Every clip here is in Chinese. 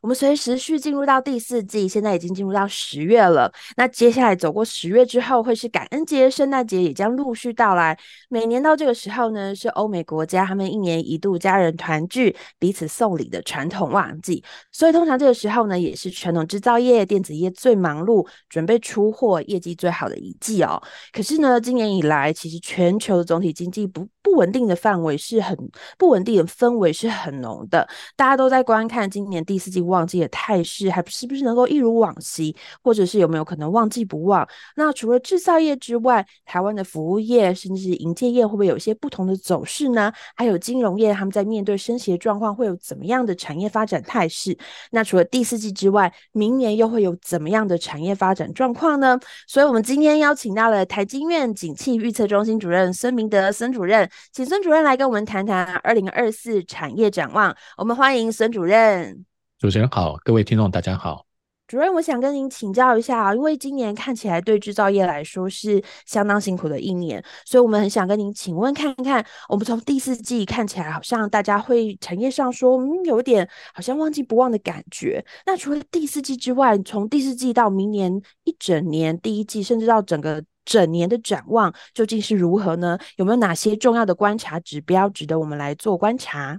我们随时续进入到第四季，现在已经进入到十月了。那接下来走过十月之后，会是感恩节、圣诞节也将陆续到来。每年到这个时候呢，是欧美国家他们一年一度家人团聚、彼此送礼的传统旺季。所以通常这个时候呢，也是传统制造业、电子业最忙碌、准备出货、业绩最好的一季哦。可是呢，今年以来，其实全球的总体经济不不稳定的范围是很不稳定的氛围是很浓的，大家都在观看今年第四季。旺季的态势还是不是能够一如往昔，或者是有没有可能旺季不旺？那除了制造业之外，台湾的服务业甚至是营建业会不会有一些不同的走势呢？还有金融业，他们在面对升息的状况会有怎么样的产业发展态势？那除了第四季之外，明年又会有怎么样的产业发展状况呢？所以，我们今天邀请到了台经院景气预测中心主任孙明德孙主任，请孙主任来跟我们谈谈二零二四产业展望。我们欢迎孙主任。主持人好，各位听众大家好。主任，我想跟您请教一下啊，因为今年看起来对制造业来说是相当辛苦的一年，所以我们很想跟您请问看看，我们从第四季看起来好像大家会产业上说，嗯，有点好像旺季不旺的感觉。那除了第四季之外，从第四季到明年一整年第一季，甚至到整个整年的展望究竟是如何呢？有没有哪些重要的观察指标值得我们来做观察？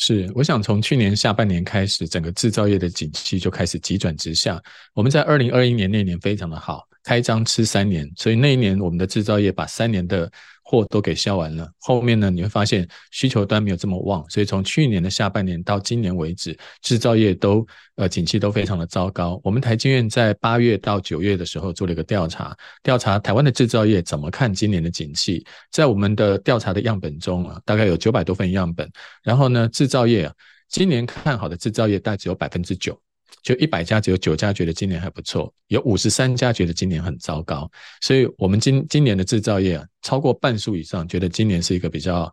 是，我想从去年下半年开始，整个制造业的景气就开始急转直下。我们在二零二一年那年非常的好，开张吃三年，所以那一年我们的制造业把三年的货都给销完了，后面呢，你会发现需求端没有这么旺，所以从去年的下半年到今年为止，制造业都呃景气都非常的糟糕。我们台经院在八月到九月的时候做了一个调查，调查台湾的制造业怎么看今年的景气，在我们的调查的样本中啊，大概有九百多份样本，然后呢，制造业啊，今年看好的制造业大概只有百分之九。就一百家，只有九家觉得今年还不错，有五十三家觉得今年很糟糕，所以我们今今年的制造业啊，超过半数以上觉得今年是一个比较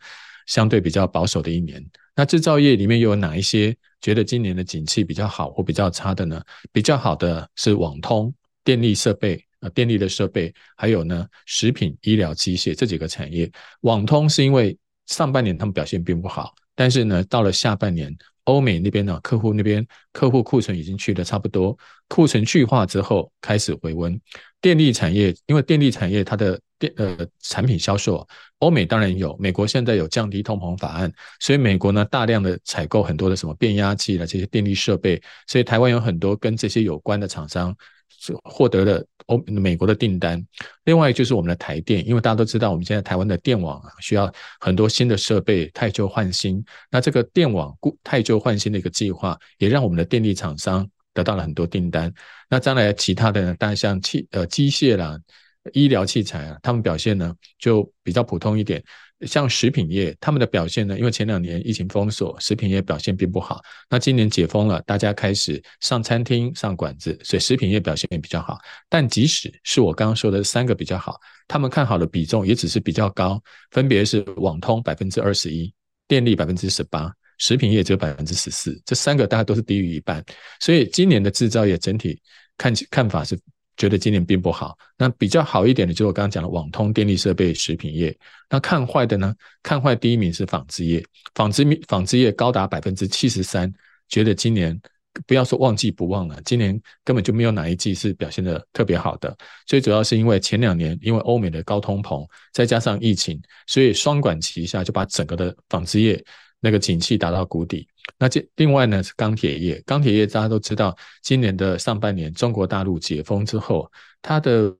相对比较保守的一年。那制造业里面又有哪一些觉得今年的景气比较好或比较差的呢？比较好的是网通、电力设备啊，电力的设备，还有呢食品、医疗、机械这几个产业。网通是因为上半年他们表现并不好，但是呢到了下半年。欧美那边呢，客户那边客户库存已经去的差不多，库存去化之后开始回温。电力产业，因为电力产业它的电呃产品销售，欧美当然有，美国现在有降低通膨法案，所以美国呢大量的采购很多的什么变压器的这些电力设备，所以台湾有很多跟这些有关的厂商。是获得了欧美国的订单，另外就是我们的台电，因为大家都知道，我们现在台湾的电网啊，需要很多新的设备，汰旧换新。那这个电网故汰旧换新的一个计划，也让我们的电力厂商得到了很多订单。那将来其他的呢，当然像器呃机械啦、医疗器材啊，他们表现呢就比较普通一点。像食品业，他们的表现呢，因为前两年疫情封锁，食品业表现并不好。那今年解封了，大家开始上餐厅、上馆子，所以食品业表现也比较好。但即使是我刚刚说的三个比较好，他们看好的比重也只是比较高，分别是网通百分之二十一，电力百分之十八，食品业只有百分之十四，这三个大概都是低于一半。所以今年的制造业整体看看法是。觉得今年并不好，那比较好一点的，就是我刚刚讲的网通、电力设备、食品业。那看坏的呢？看坏第一名是纺织业，纺织纺织业高达百分之七十三，觉得今年不要说旺季不旺了，今年根本就没有哪一季是表现的特别好的。最主要是因为前两年因为欧美的高通膨，再加上疫情，所以双管齐下，就把整个的纺织业那个景气打到谷底。那这另外呢是钢铁业，钢铁业大家都知道，今年的上半年中国大陆解封之后，它的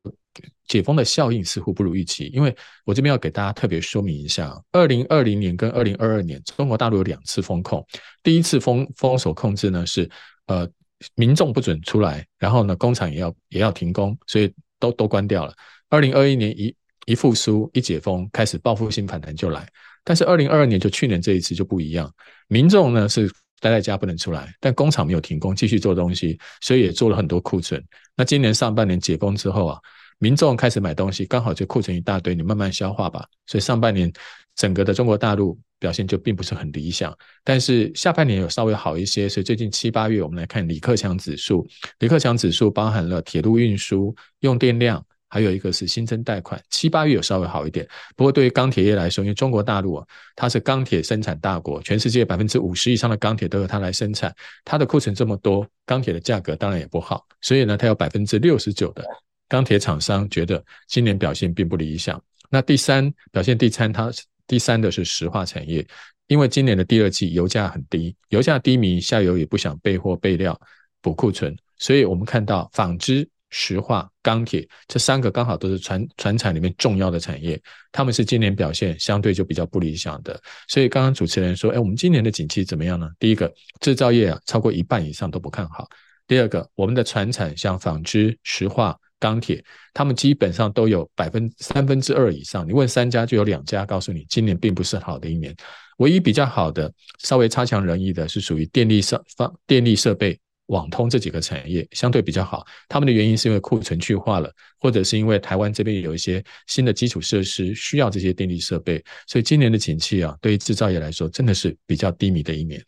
解封的效应似乎不如预期。因为我这边要给大家特别说明一下，二零二零年跟二零二二年，中国大陆有两次封控。第一次封封锁控制呢是呃民众不准出来，然后呢工厂也要也要停工，所以都都关掉了。二零二一年一一复苏一解封，开始报复性反弹就来。但是二零二二年就去年这一次就不一样，民众呢是待在家不能出来，但工厂没有停工，继续做东西，所以也做了很多库存。那今年上半年解封之后啊，民众开始买东西，刚好就库存一大堆，你慢慢消化吧。所以上半年整个的中国大陆表现就并不是很理想。但是下半年有稍微好一些，所以最近七八月我们来看李克强指数，李克强指数包含了铁路运输、用电量。还有一个是新增贷款，七八月有稍微好一点。不过对于钢铁业来说，因为中国大陆啊，它是钢铁生产大国，全世界百分之五十以上的钢铁都由它来生产，它的库存这么多，钢铁的价格当然也不好。所以呢，它有百分之六十九的钢铁厂商觉得今年表现并不理想。那第三表现第三，它第三的是石化产业，因为今年的第二季油价很低，油价低迷，下游也不想备货备料补库存，所以我们看到纺织。石化、钢铁这三个刚好都是传传产里面重要的产业，他们是今年表现相对就比较不理想的。所以刚刚主持人说，哎，我们今年的景气怎么样呢？第一个，制造业啊，超过一半以上都不看好。第二个，我们的船产像纺织、石化、钢铁，他们基本上都有百分三分之二以上。你问三家，就有两家告诉你，今年并不是好的一年。唯一比较好的，稍微差强人意的是属于电力设方电力设备。网通这几个产业相对比较好，他们的原因是因为库存去化了，或者是因为台湾这边有一些新的基础设施需要这些电力设备，所以今年的景气啊，对于制造业来说真的是比较低迷的一年。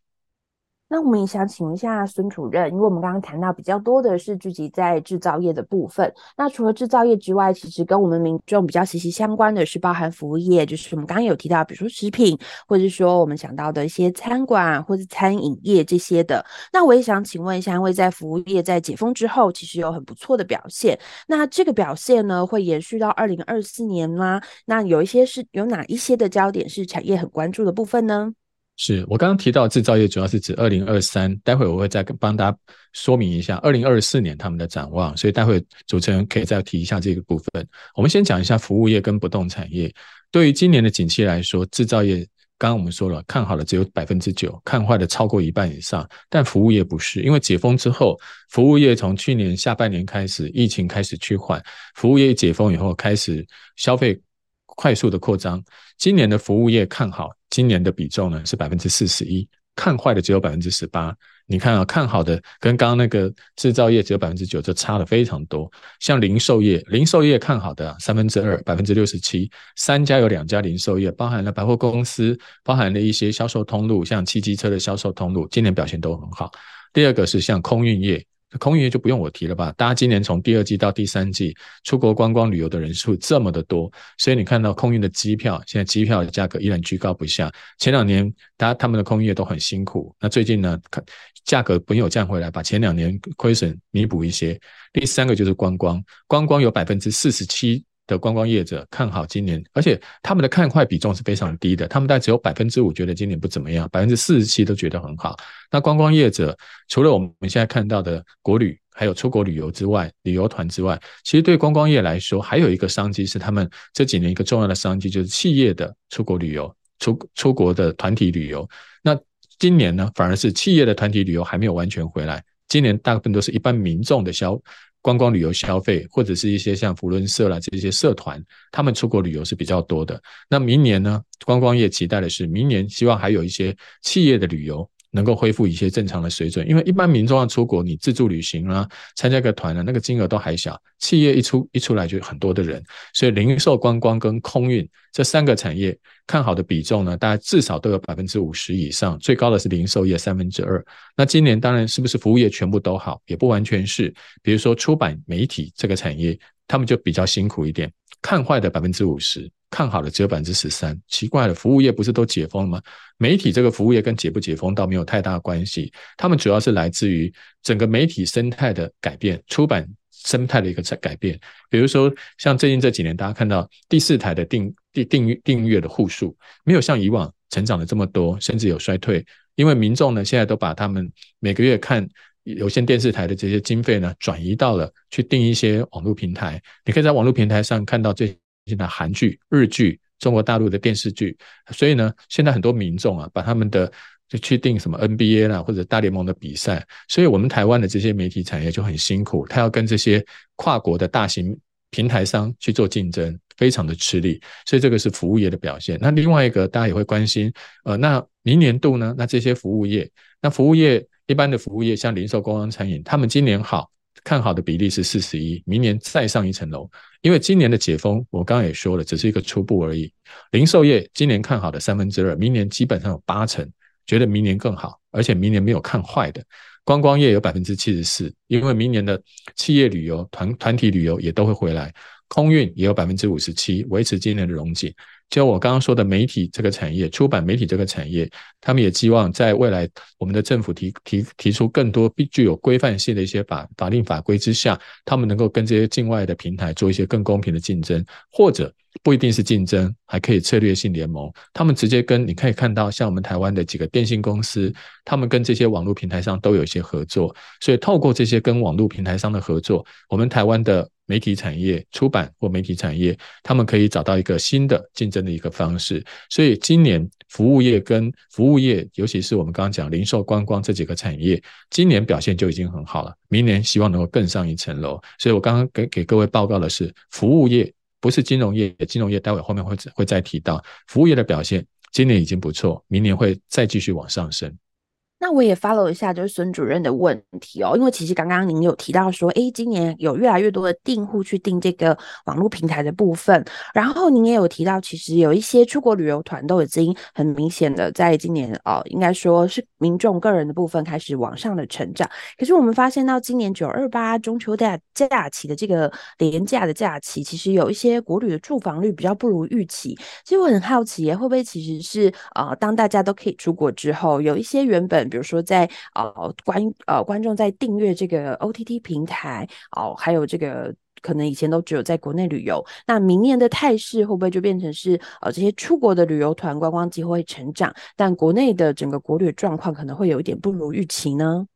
那我们也想请问一下孙主任，因为我们刚刚谈到比较多的是聚集在制造业的部分。那除了制造业之外，其实跟我们民众比较息息相关的是包含服务业，就是我们刚刚有提到，比如说食品，或者是说我们想到的一些餐馆或者餐饮业这些的。那我也想请问一下，因为在服务业在解封之后，其实有很不错的表现。那这个表现呢，会延续到二零二四年吗？那有一些是有哪一些的焦点是产业很关注的部分呢？是我刚刚提到制造业主要是指二零二三，待会我会再帮大家说明一下二零二四年他们的展望，所以待会主持人可以再提一下这个部分。我们先讲一下服务业跟不动产业。对于今年的景气来说，制造业刚刚我们说了，看好的只有百分之九，看坏的超过一半以上，但服务业不是，因为解封之后，服务业从去年下半年开始，疫情开始趋缓，服务业解封以后开始消费快速的扩张，今年的服务业看好。今年的比重呢是百分之四十一，看坏的只有百分之十八。你看啊，看好的跟刚刚那个制造业只有百分之九，这差了非常多。像零售业，零售业看好的三分之二，百分之六十七。三家有两家零售业，包含了百货公司，包含了一些销售通路，像汽机车的销售通路，今年表现都很好。第二个是像空运业。空运就不用我提了吧？大家今年从第二季到第三季出国观光旅游的人数这么的多，所以你看到空运的机票，现在机票的价格依然居高不下。前两年大家他们的空运业都很辛苦，那最近呢，价格没有降回来，把前两年亏损弥补一些。第三个就是观光，观光有百分之四十七。的观光业者看好今年，而且他们的看坏比重是非常低的，他们大概只有百分之五觉得今年不怎么样，百分之四十七都觉得很好。那观光业者除了我们现在看到的国旅，还有出国旅游之外，旅游团之外，其实对观光业来说，还有一个商机是他们这几年一个重要的商机，就是企业的出国旅游、出出国的团体旅游。那今年呢，反而是企业的团体旅游还没有完全回来，今年大部分都是一般民众的消。观光旅游消费，或者是一些像福伦社啦这些社团，他们出国旅游是比较多的。那明年呢，观光业期待的是明年希望还有一些企业的旅游能够恢复一些正常的水准，因为一般民众要出国，你自助旅行啦，参加个团啊，那个金额都还小，企业一出一出来就很多的人，所以零售、观光跟空运这三个产业。看好的比重呢，大概至少都有百分之五十以上，最高的是零售业三分之二。那今年当然是不是服务业全部都好，也不完全是。比如说出版媒体这个产业，他们就比较辛苦一点。看坏的百分之五十，看好的只有百分之十三。奇怪了，服务业不是都解封了吗？媒体这个服务业跟解不解封倒没有太大关系，他们主要是来自于整个媒体生态的改变，出版。生态的一个在改变，比如说像最近这几年，大家看到第四台的订订订阅订阅的户数没有像以往成长的这么多，甚至有衰退，因为民众呢现在都把他们每个月看有线电视台的这些经费呢转移到了去订一些网络平台，你可以在网络平台上看到最现的韩剧、日剧、中国大陆的电视剧，所以呢现在很多民众啊把他们的就去订什么 NBA 啦，或者大联盟的比赛，所以我们台湾的这些媒体产业就很辛苦，他要跟这些跨国的大型平台商去做竞争，非常的吃力。所以这个是服务业的表现。那另外一个大家也会关心，呃，那明年度呢？那这些服务业，那服务业一般的服务业，像零售、公关、餐饮，他们今年好，看好的比例是四十一，明年再上一层楼。因为今年的解封，我刚刚也说了，只是一个初步而已。零售业今年看好的三分之二，明年基本上有八成觉得明年更好，而且明年没有看坏的。观光业有百分之七十四，因为明年的企业旅游、团团体旅游也都会回来。空运也有百分之五十七，维持今年的荣景。就我刚刚说的媒体这个产业，出版媒体这个产业，他们也希望在未来，我们的政府提提提出更多具有规范性的一些法法令法规之下，他们能够跟这些境外的平台做一些更公平的竞争，或者不一定是竞争，还可以策略性联盟。他们直接跟你可以看到，像我们台湾的几个电信公司，他们跟这些网络平台上都有一些合作，所以透过这些跟网络平台商的合作，我们台湾的。媒体产业、出版或媒体产业，他们可以找到一个新的竞争的一个方式。所以今年服务业跟服务业，尤其是我们刚刚讲零售、观光这几个产业，今年表现就已经很好了。明年希望能够更上一层楼。所以我刚刚给给各位报告的是服务业，不是金融业。金融业待会后面会会再提到，服务业的表现今年已经不错，明年会再继续往上升。那我也 follow 一下，就是孙主任的问题哦，因为其实刚刚您有提到说，诶，今年有越来越多的订户去订这个网络平台的部分，然后您也有提到，其实有一些出国旅游团都已经很明显的在今年哦，应该说是民众个人的部分开始往上的成长。可是我们发现到今年九二八中秋假假期的这个廉价的假期，其实有一些国旅的住房率比较不如预期。其实我很好奇，会不会其实是呃，当大家都可以出国之后，有一些原本。比如说在，在呃观呃观众在订阅这个 OTT 平台哦、还有这个可能以前都只有在国内旅游，那明年的态势会不会就变成是呃这些出国的旅游团观光机会成长，但国内的整个国旅状况可能会有一点不如预期呢？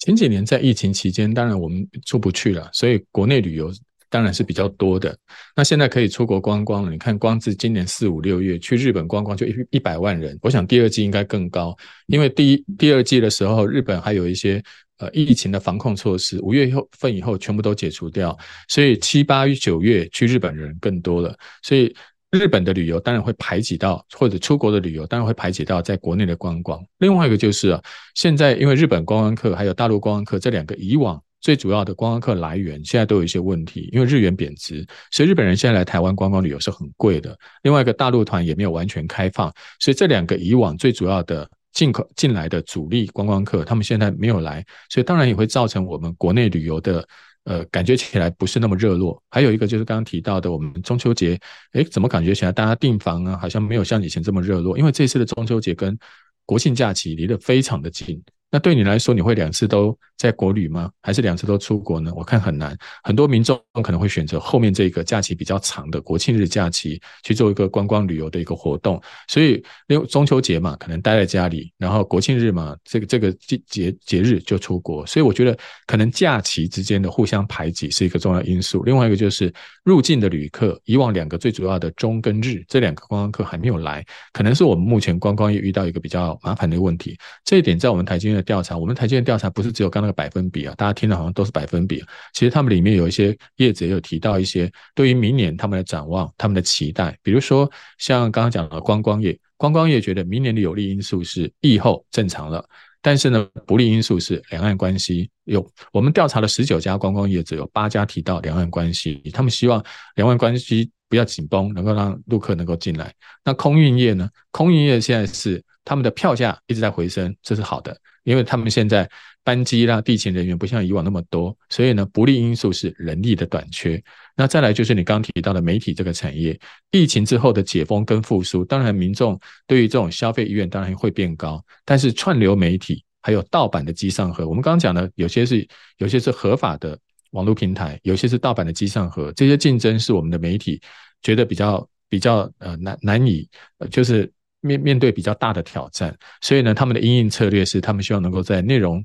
前几年在疫情期间，当然我们出不去了，所以国内旅游。当然是比较多的。那现在可以出国观光了。你看，光是今年四五六月去日本观光就一一百万人。我想第二季应该更高，因为第一第二季的时候，日本还有一些呃疫情的防控措施，五月份以后全部都解除掉，所以七八九月去日本人更多了。所以日本的旅游当然会排挤到，或者出国的旅游当然会排挤到在国内的观光。另外一个就是啊，现在因为日本观光客还有大陆观光客这两个以往。最主要的观光客来源现在都有一些问题，因为日元贬值，所以日本人现在来台湾观光旅游是很贵的。另外一个大陆团也没有完全开放，所以这两个以往最主要的进口进来的主力观光客，他们现在没有来，所以当然也会造成我们国内旅游的呃感觉起来不是那么热络。还有一个就是刚刚提到的，我们中秋节，诶，怎么感觉起来大家订房啊，好像没有像以前这么热络？因为这次的中秋节跟国庆假期离得非常的近。那对你来说，你会两次都在国旅吗？还是两次都出国呢？我看很难。很多民众可能会选择后面这个假期比较长的国庆日假期去做一个观光旅游的一个活动。所以，因为中秋节嘛，可能待在家里，然后国庆日嘛，这个这个节节节日就出国。所以，我觉得可能假期之间的互相排挤是一个重要因素。另外一个就是入境的旅客，以往两个最主要的中跟日这两个观光客还没有来，可能是我们目前观光业遇到一个比较麻烦的问题。这一点在我们台经调查，我们台积电调查不是只有刚那个百分比啊，大家听的好像都是百分比。其实他们里面有一些业者也有提到一些对于明年他们的展望、他们的期待，比如说像刚刚讲的观光业，观光业觉得明年的有利因素是疫后正常了，但是呢，不利因素是两岸关系。有我们调查了十九家观光业者，有八家提到两岸关系，他们希望两岸关系不要紧绷，能够让陆客能够进来。那空运业呢？空运业现在是他们的票价一直在回升，这是好的。因为他们现在班机啦、地勤人员不像以往那么多，所以呢，不利因素是人力的短缺。那再来就是你刚刚提到的媒体这个产业，疫情之后的解封跟复苏，当然民众对于这种消费意愿当然会变高。但是串流媒体还有盗版的机上盒，我们刚刚讲的有些是有些是合法的网络平台，有些是盗版的机上盒，这些竞争是我们的媒体觉得比较比较呃难难以呃就是。面面对比较大的挑战，所以呢，他们的因应策略是，他们希望能够在内容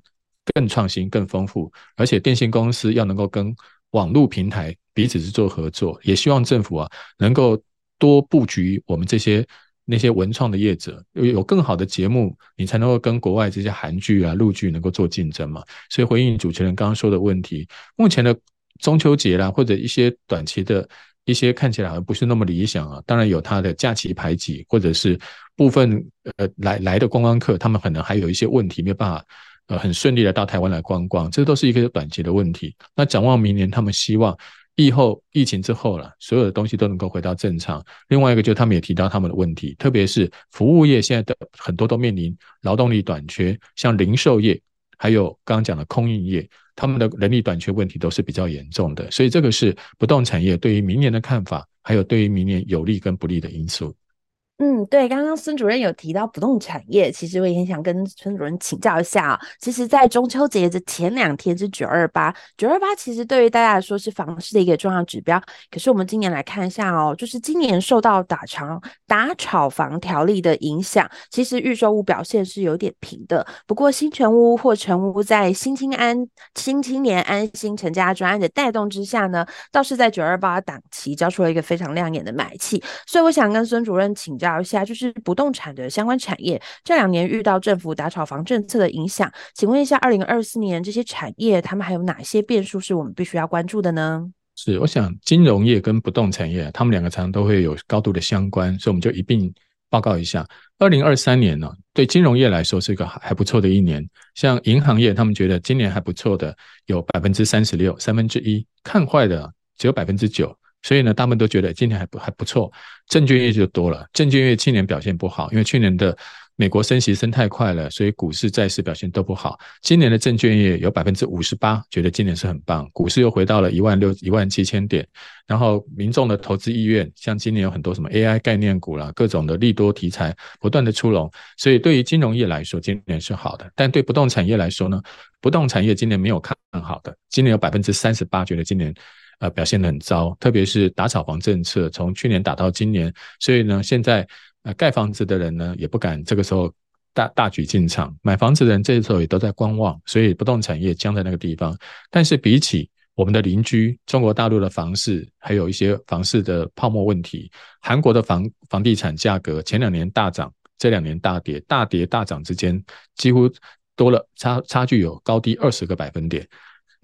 更创新、更丰富，而且电信公司要能够跟网络平台彼此是做合作，也希望政府啊能够多布局我们这些那些文创的业者，有有更好的节目，你才能够跟国外这些韩剧啊、陆剧能够做竞争嘛。所以回应主持人刚刚说的问题，目前的中秋节啦，或者一些短期的。一些看起来好像不是那么理想啊，当然有它的假期排挤，或者是部分呃来来的观光客，他们可能还有一些问题没有办法呃很顺利的到台湾来观光，这都是一个短期的问题。那展望明年，他们希望疫后疫情之后了，所有的东西都能够回到正常。另外一个就是他们也提到他们的问题，特别是服务业现在的很多都面临劳动力短缺，像零售业，还有刚刚讲的空运业，他们的人力短缺问题都是比较严重的。所以这个是不动产业对于明年的看法。还有对于明年有利跟不利的因素。嗯，对，刚刚孙主任有提到不动产业，其实我也很想跟孙主任请教一下啊。其实，在中秋节的前两天是九二八，九二八其实对于大家来说是房市的一个重要指标。可是我们今年来看一下哦，就是今年受到打长打炒房条例的影响，其实预售屋表现是有点平的。不过新全屋或成屋在新青安新青年安心成家专案的带动之下呢，倒是在九二八档期交出了一个非常亮眼的买气。所以我想跟孙主任请教。聊一下，就是不动产的相关产业这两年遇到政府打炒房政策的影响，请问一下，二零二四年这些产业他们还有哪些变数是我们必须要关注的呢？是，我想金融业跟不动产业，他们两个常常都会有高度的相关，所以我们就一并报告一下。二零二三年呢，对金融业来说是一个还不错的一年，像银行业，他们觉得今年还不错的有百分之三十六，三分之一，看坏的只有百分之九。所以呢，他们都觉得今年还不还不错，证券业就多了。证券业去年表现不好，因为去年的美国升息升太快了，所以股市、债市表现都不好。今年的证券业有百分之五十八觉得今年是很棒，股市又回到了一万六、一万七千点。然后民众的投资意愿，像今年有很多什么 AI 概念股啦，各种的利多题材不断的出笼，所以对于金融业来说，今年是好的。但对不动产业来说呢，不动产业今年没有看好的，今年有百分之三十八觉得今年。呃，表现得很糟，特别是打炒房政策，从去年打到今年，所以呢，现在呃盖房子的人呢也不敢这个时候大大举进场，买房子的人这时候也都在观望，所以不动产业僵在那个地方。但是比起我们的邻居中国大陆的房市，还有一些房市的泡沫问题，韩国的房房地产价格前两年大涨，这两年大跌，大跌大涨之间几乎多了差差距有高低二十个百分点。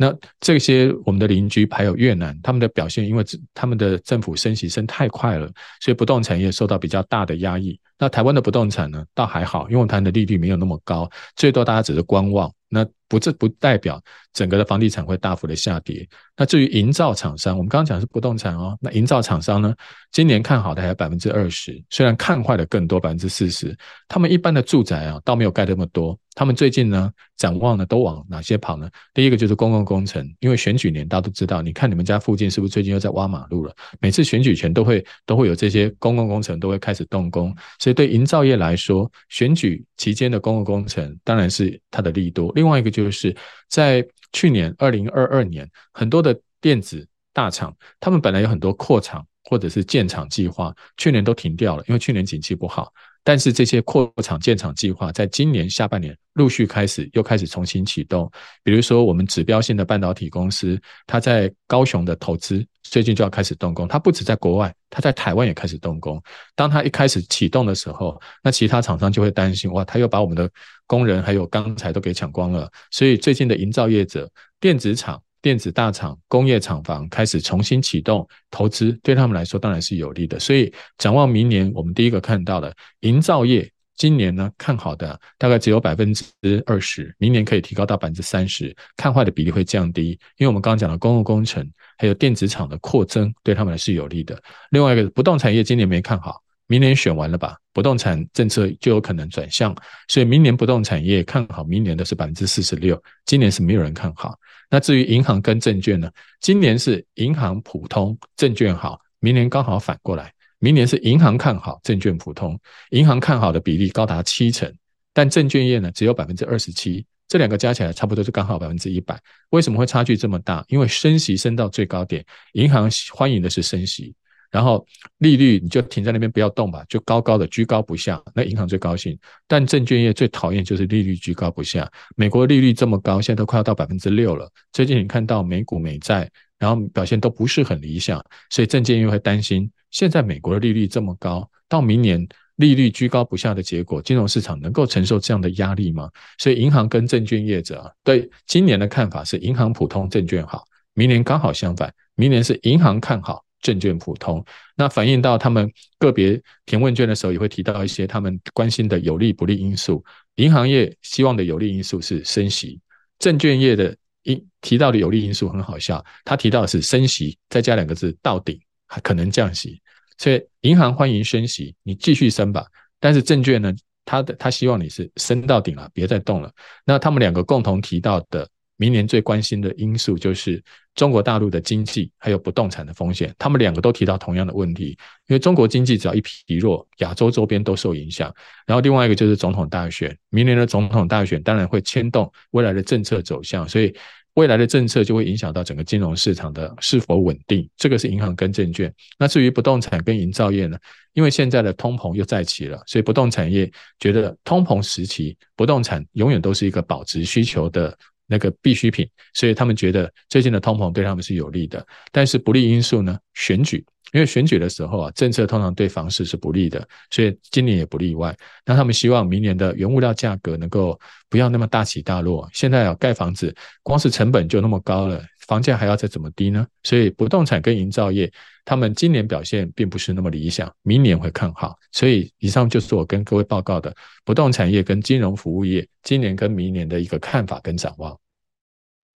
那这些我们的邻居还有越南，他们的表现，因为他们的政府升息升太快了，所以不动产业受到比较大的压抑。那台湾的不动产呢，倒还好，因为台湾的利率没有那么高，最多大家只是观望。那不这不代表整个的房地产会大幅的下跌。那至于营造厂商，我们刚刚讲的是不动产哦，那营造厂商呢，今年看好的还有百分之二十，虽然看坏的更多百分之四十。他们一般的住宅啊，倒没有盖那么多。他们最近呢，展望呢，都往哪些跑呢？第一个就是公共工程，因为选举年大家都知道，你看你们家附近是不是最近又在挖马路了？每次选举前都会都会有这些公共工程都会开始动工，所以对营造业来说，选举期间的公共工程当然是它的利多。另外一个就就是在去年二零二二年，很多的电子大厂，他们本来有很多扩厂或者是建厂计划，去年都停掉了，因为去年景气不好。但是这些扩厂建厂计划，在今年下半年陆续开始，又开始重新启动。比如说，我们指标性的半导体公司，它在高雄的投资，最近就要开始动工。它不止在国外，它在台湾也开始动工。当它一开始启动的时候，那其他厂商就会担心，哇，他又把我们的工人还有钢材都给抢光了。所以最近的营造业者、电子厂、电子大厂、工业厂房开始重新启动投资，对他们来说当然是有利的。所以展望明年，我们第一个看到的营造业，今年呢看好的大概只有百分之二十，明年可以提高到百分之三十，看坏的比例会降低。因为我们刚刚讲的公共工程还有电子厂的扩增，对他们来是有利的。另外一个不动产业今年没看好。明年选完了吧，不动产政策就有可能转向，所以明年不动产业看好，明年的是百分之四十六，今年是没有人看好。那至于银行跟证券呢？今年是银行普通，证券好，明年刚好反过来，明年是银行看好，证券普通，银行看好的比例高达七成，但证券业呢只有百分之二十七，这两个加起来差不多就刚好百分之一百。为什么会差距这么大？因为升息升到最高点，银行欢迎的是升息。然后利率你就停在那边不要动吧，就高高的居高不下，那银行最高兴。但证券业最讨厌就是利率居高不下。美国利率这么高，现在都快要到百分之六了。最近你看到美股美债，然后表现都不是很理想，所以证券业会担心，现在美国的利率这么高，到明年利率居高不下的结果，金融市场能够承受这样的压力吗？所以银行跟证券业者对今年的看法是银行普通，证券好。明年刚好相反，明年是银行看好。证券普通。那反映到他们个别填问卷的时候，也会提到一些他们关心的有利不利因素。银行业希望的有利因素是升息，证券业的因提到的有利因素很好笑，他提到的是升息，再加两个字到顶，还可能降息。所以银行欢迎升息，你继续升吧。但是证券呢，他的他希望你是升到顶了，别再动了。那他们两个共同提到的。明年最关心的因素就是中国大陆的经济还有不动产的风险，他们两个都提到同样的问题。因为中国经济只要一疲弱，亚洲周边都受影响。然后另外一个就是总统大选，明年的总统大选当然会牵动未来的政策走向，所以未来的政策就会影响到整个金融市场的是否稳定。这个是银行跟证券。那至于不动产跟营造业呢？因为现在的通膨又再起了，所以不动产业觉得通膨时期不动产永远都是一个保值需求的。那个必需品，所以他们觉得最近的通膨对他们是有利的。但是不利因素呢？选举，因为选举的时候啊，政策通常对房市是不利的，所以今年也不例外。那他们希望明年的原物料价格能够不要那么大起大落。现在啊盖房子，光是成本就那么高了，房价还要再怎么低呢？所以不动产跟营造业，他们今年表现并不是那么理想，明年会看好。所以以上就是我跟各位报告的不动产业跟金融服务业今年跟明年的一个看法跟展望。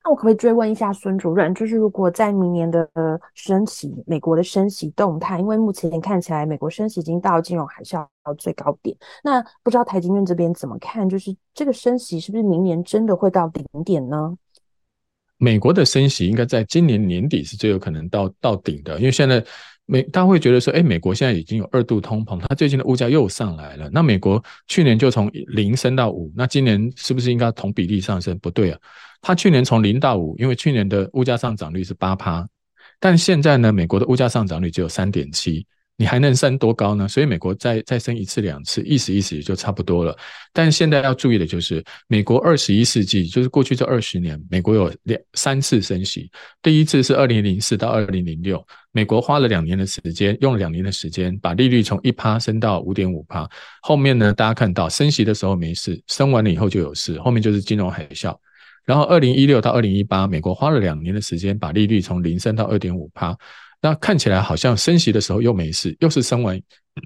那我可不可以追问一下孙主任，就是如果在明年的升息，美国的升息动态，因为目前看起来美国升息已经到金融海啸最高点，那不知道台经院这边怎么看？就是这个升息是不是明年真的会到顶点呢？美国的升息应该在今年年底是最有可能到到顶的，因为现在。美大家会觉得说，哎，美国现在已经有二度通膨，它最近的物价又上来了。那美国去年就从零升到五，那今年是不是应该同比例上升？不对啊，它去年从零到五，因为去年的物价上涨率是八趴，但现在呢，美国的物价上涨率只有三点七。你还能升多高呢？所以美国再再升一次两次，意思意思也就差不多了。但现在要注意的就是，美国二十一世纪，就是过去这二十年，美国有两三次升息。第一次是二零零四到二零零六，美国花了两年的时间，用了两年的时间把利率从一趴升到五点五趴。后面呢，大家看到升息的时候没事，升完了以后就有事，后面就是金融海啸。然后二零一六到二零一八，美国花了两年的时间把利率从零升到二点五趴。那看起来好像升息的时候又没事，又是升完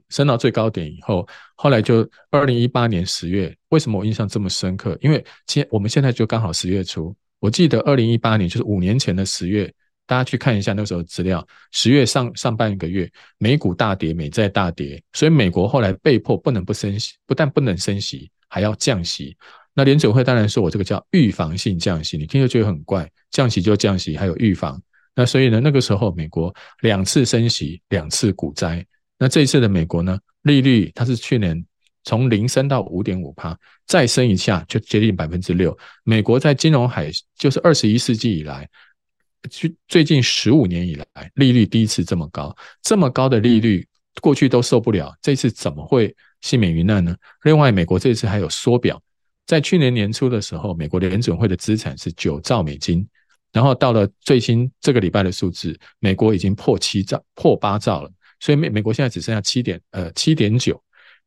升到最高点以后，后来就二零一八年十月，为什么我印象这么深刻？因为现我们现在就刚好十月初，我记得二零一八年就是五年前的十月，大家去看一下那时候资料，十月上上半个月美股大跌，美债大跌，所以美国后来被迫不能不升息，不但不能升息，还要降息。那联准会当然说我这个叫预防性降息，你听着觉得很怪，降息就降息，还有预防。那所以呢，那个时候美国两次升息，两次股灾。那这一次的美国呢，利率它是去年从零升到五点五趴，再升一下就接近百分之六。美国在金融海就是二十一世纪以来，最最近十五年以来，利率第一次这么高，这么高的利率过去都受不了，这次怎么会幸免于难呢？另外，美国这次还有缩表，在去年年初的时候，美国联准会的资产是九兆美金。然后到了最新这个礼拜的数字，美国已经破七兆、破八兆了，所以美美国现在只剩下七点呃七点九，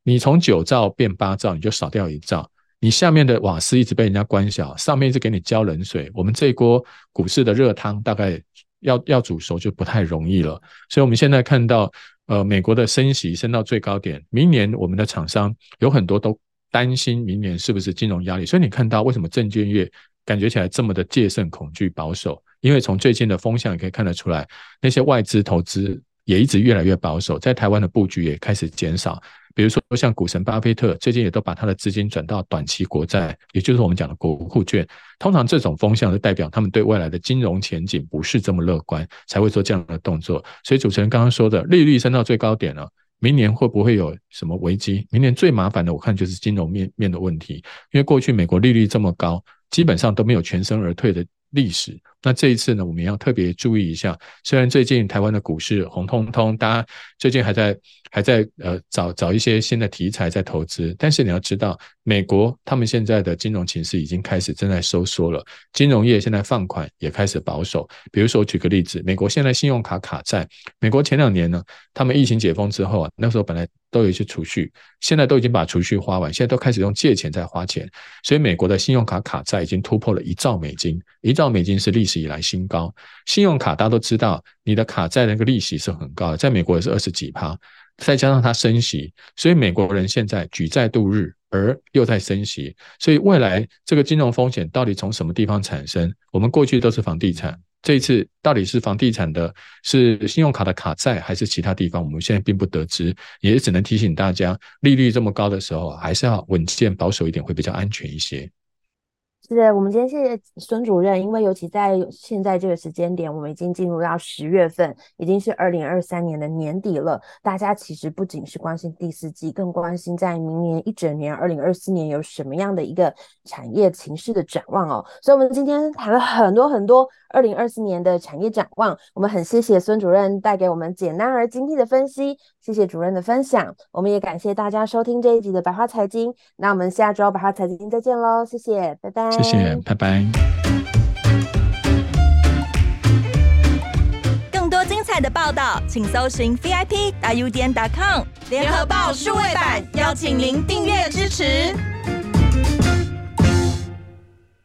你从九兆变八兆，你就少掉一兆，你下面的瓦斯一直被人家关小，上面一直给你浇冷水，我们这一锅股市的热汤大概要要煮熟就不太容易了，所以我们现在看到呃美国的升息升到最高点，明年我们的厂商有很多都担心明年是不是金融压力，所以你看到为什么证券业？感觉起来这么的戒慎恐惧保守，因为从最近的风向也可以看得出来，那些外资投资也一直越来越保守，在台湾的布局也开始减少。比如说像股神巴菲特，最近也都把他的资金转到短期国债，也就是我们讲的国库券。通常这种风向就代表他们对未来的金融前景不是这么乐观，才会做这样的动作。所以主持人刚刚说的利率升到最高点了，明年会不会有什么危机？明年最麻烦的，我看就是金融面面的问题，因为过去美国利率这么高。基本上都没有全身而退的历史。那这一次呢，我们要特别注意一下。虽然最近台湾的股市红彤彤，大家最近还在还在呃找找一些新的题材在投资，但是你要知道，美国他们现在的金融情势已经开始正在收缩了，金融业现在放款也开始保守。比如说，举个例子，美国现在信用卡卡债，美国前两年呢，他们疫情解封之后啊，那时候本来都有一些储蓄，现在都已经把储蓄花完，现在都开始用借钱在花钱，所以美国的信用卡卡债已经突破了一兆美金，一兆美金是历史。以来新高。信用卡大家都知道，你的卡债那个利息是很高的，在美国也是二十几趴，再加上它升息，所以美国人现在举债度日，而又在升息，所以未来这个金融风险到底从什么地方产生？我们过去都是房地产。这一次到底是房地产的，是信用卡的卡债，还是其他地方？我们现在并不得知，也只能提醒大家，利率这么高的时候，还是要稳健保守一点，会比较安全一些。是的，我们今天谢谢孙主任，因为尤其在现在这个时间点，我们已经进入到十月份，已经是二零二三年的年底了。大家其实不仅是关心第四季，更关心在明年一整年二零二四年有什么样的一个产业情势的展望哦。所以，我们今天谈了很多很多二零二四年的产业展望。我们很谢谢孙主任带给我们简单而精辟的分析，谢谢主任的分享。我们也感谢大家收听这一集的百花财经。那我们下周百花财经再见喽，谢谢，拜拜。谢谢，拜拜。更多精彩的报道，请搜寻 VIP 大 U 点 COM 联合报数位版，邀请您订阅支持。